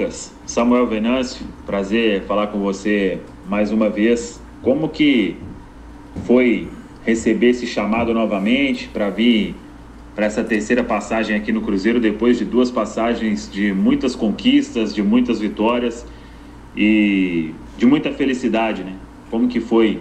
Lucas, Samuel Venâncio, prazer falar com você mais uma vez. Como que foi receber esse chamado novamente para vir para essa terceira passagem aqui no Cruzeiro, depois de duas passagens de muitas conquistas, de muitas vitórias e de muita felicidade, né? Como que foi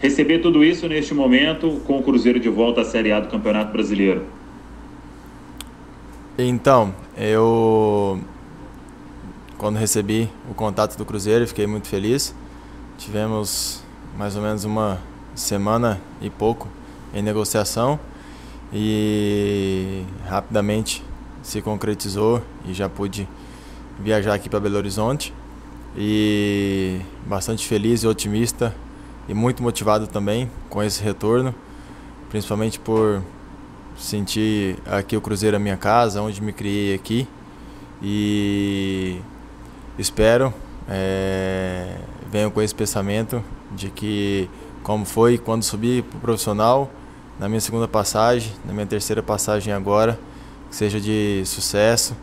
receber tudo isso neste momento com o Cruzeiro de volta à Série A do Campeonato Brasileiro? Então, eu quando recebi o contato do Cruzeiro, fiquei muito feliz. Tivemos mais ou menos uma semana e pouco em negociação e rapidamente se concretizou e já pude viajar aqui para Belo Horizonte e bastante feliz e otimista e muito motivado também com esse retorno, principalmente por sentir aqui o Cruzeiro a minha casa, onde me criei aqui e espero é, venho com esse pensamento de que como foi quando subi para o profissional na minha segunda passagem, na minha terceira passagem agora, que seja de sucesso,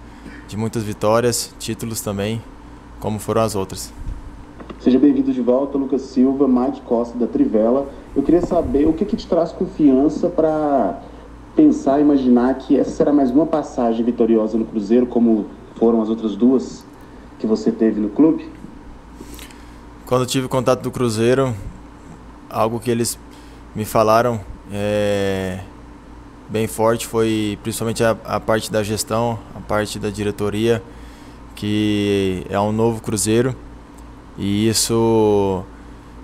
de muitas vitórias, títulos também, como foram as outras. Seja bem-vindo de volta, Lucas Silva, Mike Costa da Trivela. Eu queria saber o que, que te traz confiança para pensar, imaginar que essa será mais uma passagem vitoriosa no Cruzeiro, como foram as outras duas que você teve no clube? Quando tive contato do Cruzeiro, algo que eles me falaram é, bem forte foi principalmente a, a, parte da gestão, a parte da diretoria, que é um novo Cruzeiro e isso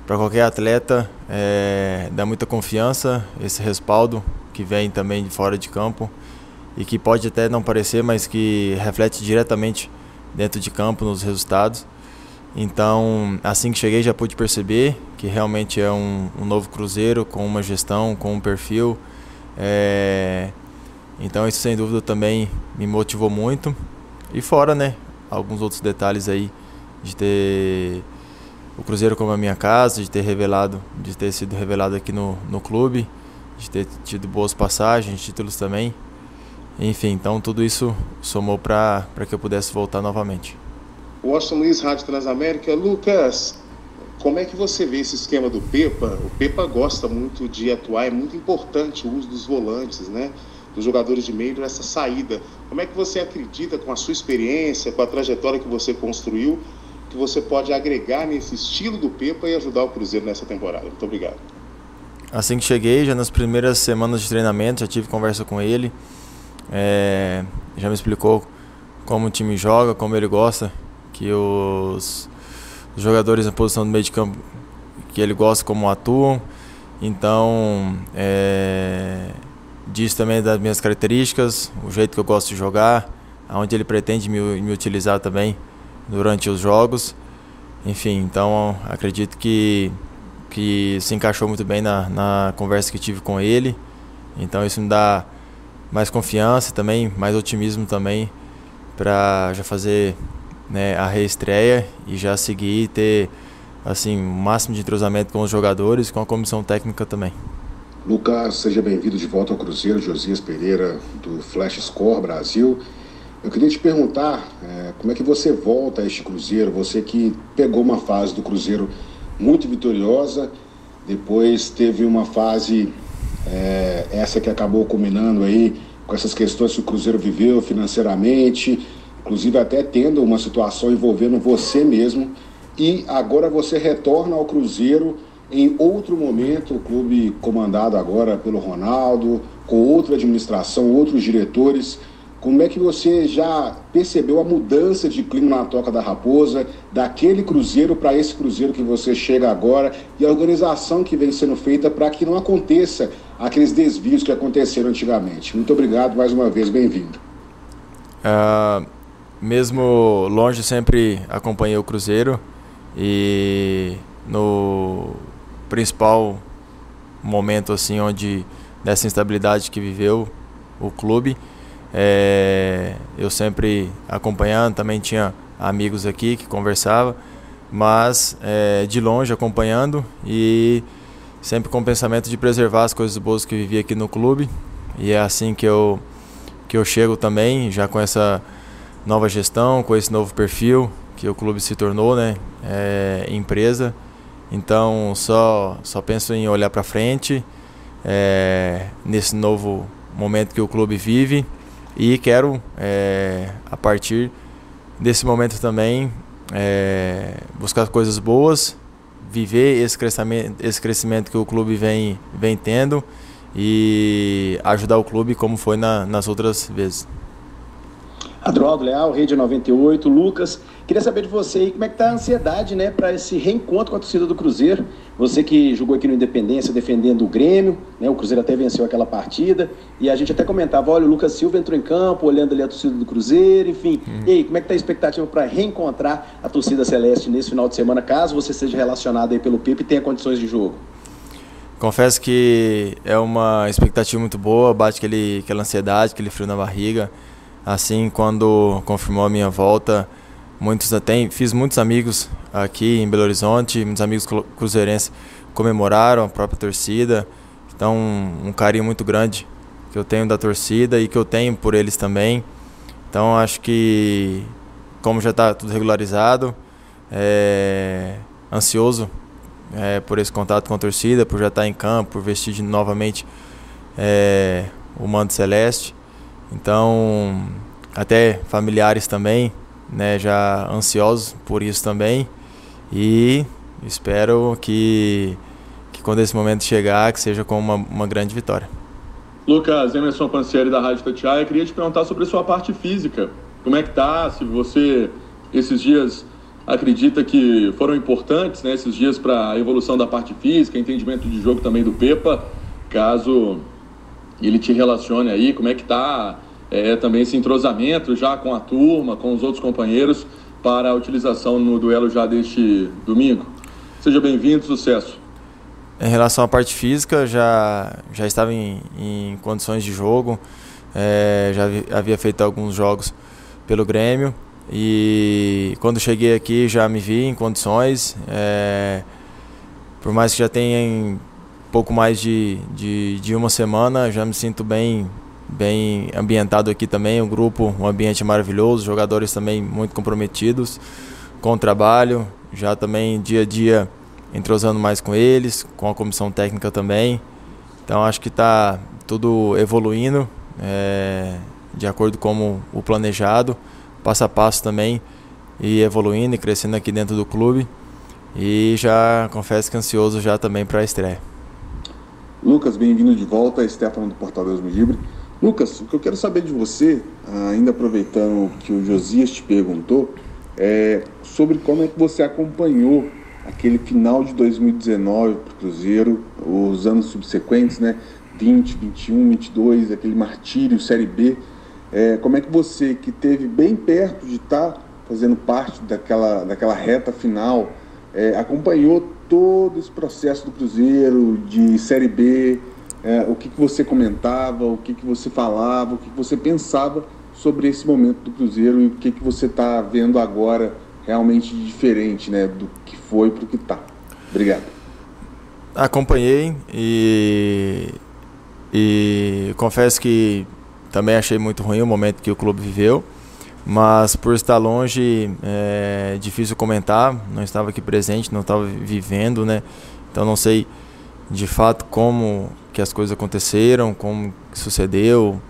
para qualquer atleta é, dá muita confiança, esse respaldo que vem também de fora de campo e que pode até não parecer, mas que reflete diretamente dentro de campo nos resultados. Então, assim que cheguei, já pude perceber que realmente é um, um novo cruzeiro com uma gestão, com um perfil. É... Então, isso sem dúvida também me motivou muito. E fora, né, alguns outros detalhes aí de ter o Cruzeiro como a minha casa, de ter revelado, de ter sido revelado aqui no, no clube, de ter tido boas passagens, títulos também. Enfim, então tudo isso somou para que eu pudesse voltar novamente. Washington Luiz, Rádio Transamérica. Lucas, como é que você vê esse esquema do Pepa? O Pepa gosta muito de atuar, é muito importante o uso dos volantes, né? Dos jogadores de meio nessa saída. Como é que você acredita, com a sua experiência, com a trajetória que você construiu, que você pode agregar nesse estilo do Pepa e ajudar o Cruzeiro nessa temporada? Muito obrigado. Assim que cheguei, já nas primeiras semanas de treinamento, já tive conversa com ele. É, já me explicou como o time joga, como ele gosta que os, jogadores na posição do meio de campo que ele gosta como atuam. Então, é, diz também das minhas características, o jeito que eu gosto de jogar, aonde ele pretende me, me utilizar também durante os jogos. Enfim, então acredito que, que se encaixou muito bem na, na conversa que tive com ele. Então isso me dá mais confiança também, mais otimismo também para já fazer né, a reestreia e já seguir e ter assim, o máximo de entrosamento com os jogadores com a comissão técnica também. Lucas, seja bem-vindo de volta ao Cruzeiro, Josias Pereira, do Flash Score Brasil. Eu queria te perguntar é, como é que você volta a este Cruzeiro, você que pegou uma fase do Cruzeiro muito vitoriosa, depois teve uma fase, é, essa que acabou culminando aí com essas questões que o Cruzeiro viveu financeiramente, inclusive até tendo uma situação envolvendo você mesmo, e agora você retorna ao Cruzeiro em outro momento, o clube comandado agora pelo Ronaldo, com outra administração, outros diretores. Como é que você já percebeu a mudança de clima na Toca da Raposa, daquele Cruzeiro para esse Cruzeiro que você chega agora e a organização que vem sendo feita para que não aconteça aqueles desvios que aconteceram antigamente? Muito obrigado mais uma vez, bem-vindo. Uh, mesmo longe, sempre acompanhei o Cruzeiro e no principal momento assim onde dessa instabilidade que viveu o clube, é, eu sempre acompanhando, também tinha amigos aqui que conversava, mas é, de longe acompanhando e sempre com o pensamento de preservar as coisas boas que vivi aqui no clube. E é assim que eu que eu chego também já com essa nova gestão, com esse novo perfil que o clube se tornou, né, é, empresa. Então só só penso em olhar para frente é, nesse novo momento que o clube vive e quero é, a partir desse momento também é, buscar coisas boas, viver esse crescimento, esse crescimento que o clube vem, vem tendo e ajudar o clube como foi na, nas outras vezes. Adroaldo Leal, Rede 98, Lucas, queria saber de você aí como é que tá a ansiedade, né, para esse reencontro com a torcida do Cruzeiro. Você que jogou aqui no Independência defendendo o Grêmio, né, o Cruzeiro até venceu aquela partida, e a gente até comentava, olha, o Lucas Silva entrou em campo, olhando ali a torcida do Cruzeiro, enfim. Hum. E aí, como é que tá a expectativa para reencontrar a torcida celeste nesse final de semana, caso você seja relacionado aí pelo PIP e tenha condições de jogo? Confesso que é uma expectativa muito boa, bate aquele, aquela ansiedade, aquele frio na barriga. Assim, quando confirmou a minha volta, muitos até fiz muitos amigos aqui em Belo Horizonte, muitos amigos cruzeirenses comemoraram a própria torcida. Então, um, carinho muito grande que eu tenho da torcida e que eu tenho por eles também. Então, acho que como já está tudo regularizado, é, ansioso é, por esse contato com a torcida, por já estar tá em campo, por vestir novamente é, o manto celeste. Então, até familiares também, né, já ansiosos por isso também. E espero que, que quando esse momento chegar, que seja com uma, uma grande vitória. Lucas, Emerson Pancieri da Rádio Tatiaia, queria te perguntar sobre a sua parte física. Como é que tá? Se você esses dias acredita que foram importantes né, esses dias para a evolução da parte física, entendimento de jogo também do Pepa, caso ele te relacione aí, como é que está é, também esse entrosamento já com a turma, com os outros companheiros para a utilização no duelo já deste domingo. Seja bem-vindo, sucesso. Em relação à parte física, já, já estava em, em condições de jogo, é, já havia feito alguns jogos pelo Grêmio e quando cheguei aqui já me vi em condições, é, por mais que já tenha pouco mais de, de, de uma semana, já me sinto bem, bem ambientado aqui também, um grupo, um ambiente maravilhoso, jogadores também muito comprometidos com o trabalho, já também dia a dia entrosando mais com eles, com a comissão técnica também. Então acho que está tudo evoluindo é, de acordo com o planejado, passo a passo também, e evoluindo e crescendo aqui dentro do clube. E já confesso que ansioso já também para a estreia. Lucas, bem-vindo de volta, Stefano do Portal Deus Livre. Lucas, o que eu quero saber de você, ainda aproveitando que o Josias te perguntou, é sobre como é que você acompanhou aquele final de 2019 para o Cruzeiro, os anos subsequentes, né? 20, 21, 22, aquele martírio, Série B. É, como é que você, que teve bem perto de estar tá fazendo parte daquela, daquela reta final, é, acompanhou todo esse processo do Cruzeiro, de Série B, é, o que, que você comentava, o que, que você falava, o que, que você pensava sobre esse momento do Cruzeiro e o que, que você está vendo agora realmente diferente né, do que foi para o que está. Obrigado. Acompanhei e, e confesso que também achei muito ruim o momento que o clube viveu mas por estar longe é difícil comentar, não estava aqui presente, não estava vivendo, né? Então não sei de fato como que as coisas aconteceram, como sucedeu,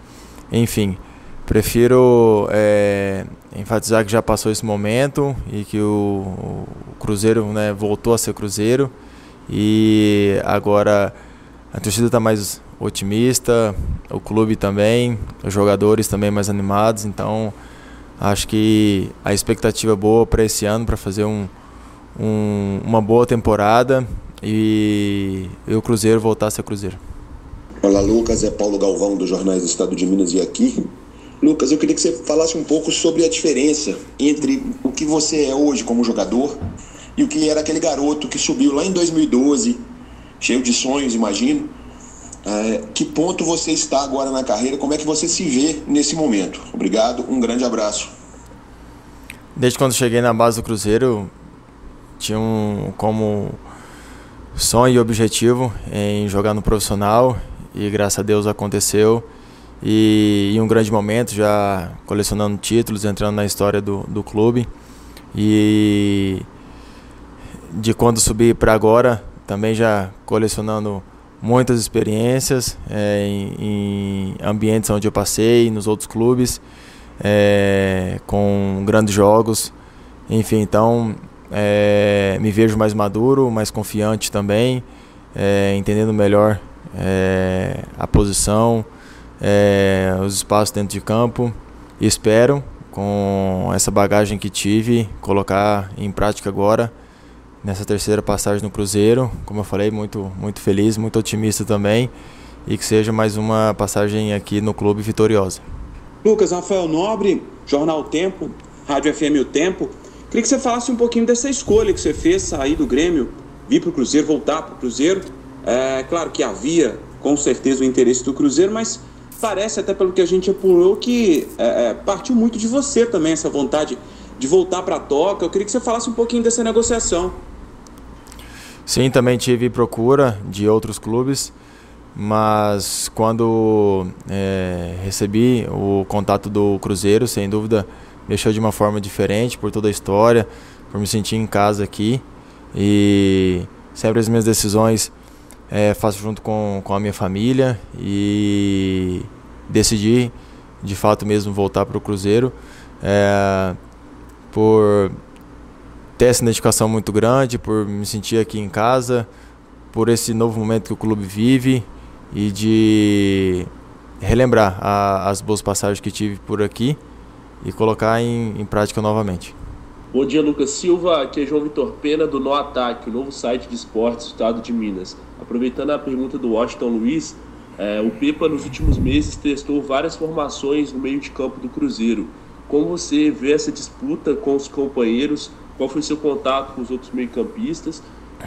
enfim. Prefiro é, enfatizar que já passou esse momento e que o, o Cruzeiro né, voltou a ser Cruzeiro e agora a torcida está mais otimista, o clube também, os jogadores também mais animados, então Acho que a expectativa é boa para esse ano, para fazer um, um, uma boa temporada e, e o Cruzeiro voltar a ser Cruzeiro. Olá, Lucas. É Paulo Galvão, do Jornais do Estado de Minas e aqui. Lucas, eu queria que você falasse um pouco sobre a diferença entre o que você é hoje como jogador e o que era aquele garoto que subiu lá em 2012, cheio de sonhos, imagino, é, que ponto você está agora na carreira? Como é que você se vê nesse momento? Obrigado, um grande abraço. Desde quando cheguei na base do Cruzeiro, tinha um como sonho e objetivo em jogar no profissional e graças a Deus aconteceu. e em um grande momento, já colecionando títulos, entrando na história do, do clube. E de quando subi para agora, também já colecionando muitas experiências é, em, em, ambientes onde eu passei, nos outros clubes, é, com grandes jogos. Enfim, então é, me vejo mais maduro, mais confiante também, é, entendendo melhor é, a posição, é, os espaços dentro de campo. E espero, com essa bagagem que tive, colocar em prática agora nessa terceira passagem no Cruzeiro. Como eu falei, muito, muito feliz, muito otimista também. E que seja mais uma passagem aqui no clube vitoriosa. Lucas, Rafael Nobre, Jornal Tempo, Rádio FM O Tempo. Queria que você falasse um pouquinho dessa escolha que você fez, sair do Grêmio, vir para o Cruzeiro, voltar para o Cruzeiro. É claro que havia, com certeza, o interesse do Cruzeiro, mas parece, até pelo que a gente apurou, que é, é partiu muito de você também, essa vontade de voltar para a toca. Eu queria que você falasse um pouquinho dessa negociação. Sim, também tive procura de outros clubes, mas quando é, recebi o contato do Cruzeiro, sem dúvida, mexeu de uma forma diferente por toda a história, por me sentir em casa aqui. E sempre as minhas decisões é, faço junto com, com a minha família e decidi de fato mesmo voltar para o Cruzeiro é, por ter essa identificação muito grande, por me sentir aqui em casa, por esse novo momento que o clube vive e de relembrar a, as boas passagens que tive por aqui e colocar em, em, prática novamente. Bom dia, Lucas Silva. Aqui é João Vitor Pena do No Ataque, o novo site de esportes do estado de Minas. Aproveitando a pergunta do Washington Luiz, é, o Pepa nos últimos meses testou várias formações no meio de campo do Cruzeiro. Como você vê essa disputa com os companheiros qual foi seu contato com os outros meio-campistas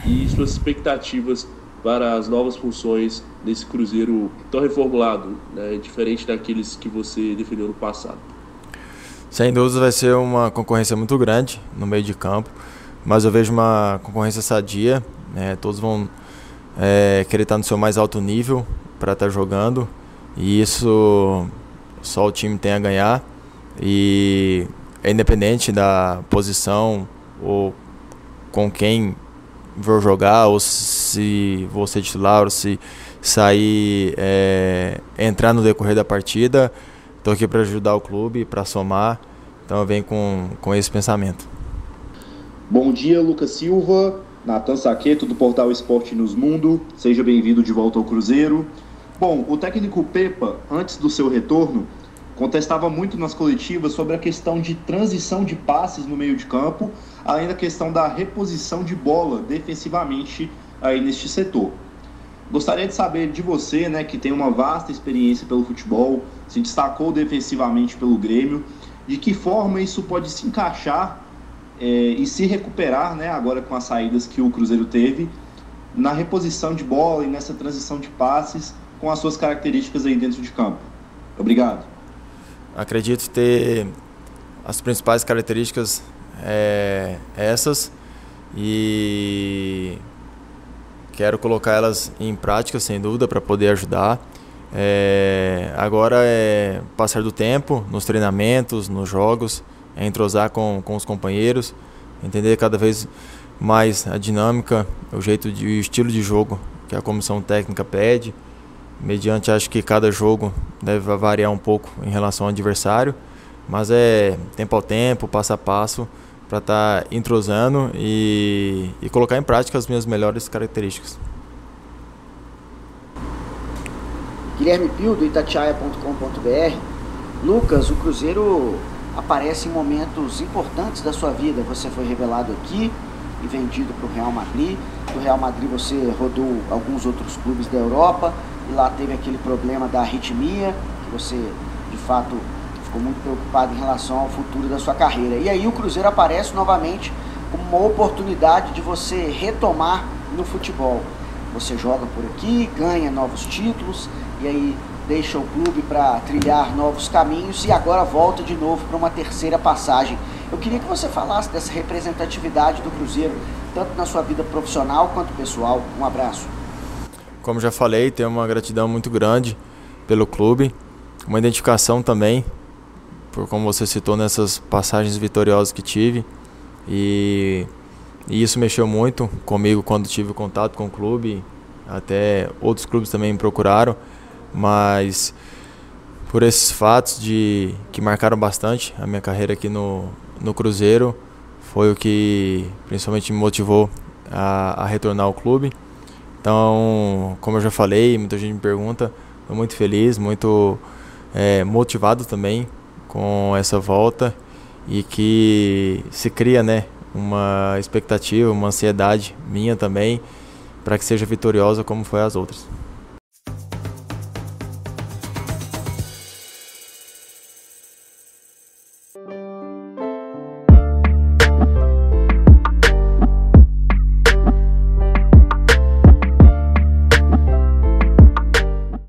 e suas expectativas para as novas funções nesse Cruzeiro tão reformulado, né, diferente daqueles que você defendeu no passado? Sem dúvida vai ser uma concorrência muito grande no meio de campo, mas eu vejo uma concorrência sadia, né, todos vão é, querer estar no seu mais alto nível para estar jogando e isso só o time tem a ganhar e é independente da posição ou com quem vou jogar, ou se ser titular, ou se sair, é, entrar no decorrer da partida. Estou aqui para ajudar o clube, para somar. Então eu venho com, com esse pensamento. Bom dia, Lucas Silva, Natan Saqueto do portal Esporte Nos Mundo. Seja bem-vindo de volta ao Cruzeiro. Bom, o técnico Pepa, antes do seu retorno, contestava muito nas coletivas sobre a questão de transição de passes no meio de campo, além da questão da reposição de bola defensivamente aí neste setor. Gostaria de saber de você, né, que tem uma vasta experiência pelo futebol, se destacou defensivamente pelo Grêmio, de que forma isso pode se encaixar é, e se recuperar, né, agora com as saídas que o Cruzeiro teve, na reposição de bola e nessa transição de passes com as suas características aí dentro de campo. Obrigado. Acredito ter as principais características é, essas e quero colocar elas em prática sem dúvida para poder ajudar. É, agora é passar do tempo nos treinamentos, nos jogos, é entrosar com, com os companheiros, entender cada vez mais a dinâmica, o jeito de, o estilo de jogo que a comissão técnica pede mediante acho que cada jogo deve variar um pouco em relação ao adversário, mas é tempo ao tempo, passo a passo, para estar tá entrosando e, e colocar em prática as minhas melhores características. Guilherme Pio, do Itatiaia.com.br. Lucas, o Cruzeiro aparece em momentos importantes da sua vida. Você foi revelado aqui e vendido para o Real Madrid. Do Real Madrid você rodou alguns outros clubes da Europa e lá teve aquele problema da arritmia, que você de fato ficou muito preocupado em relação ao futuro da sua carreira. E aí o Cruzeiro aparece novamente como uma oportunidade de você retomar no futebol. Você joga por aqui, ganha novos títulos e aí deixa o clube para trilhar novos caminhos e agora volta de novo para uma terceira passagem. Eu queria que você falasse dessa representatividade do Cruzeiro, tanto na sua vida profissional quanto pessoal. Um abraço. Como já falei, tenho uma gratidão muito grande pelo clube uma identificação também, por como você citou nessas passagens vitoriosas que tive. E, e isso mexeu muito comigo quando tive contato com o clube. Até outros clubes também me procuraram, mas por esses fatos de que marcaram bastante a minha carreira aqui no, no Cruzeiro, foi o que principalmente me motivou a, a retornar ao clube. Então, como eu já falei, muita gente me pergunta, estou muito feliz, muito é, motivado também com essa volta e que se cria né, uma expectativa, uma ansiedade minha também para que seja vitoriosa como foi as outras.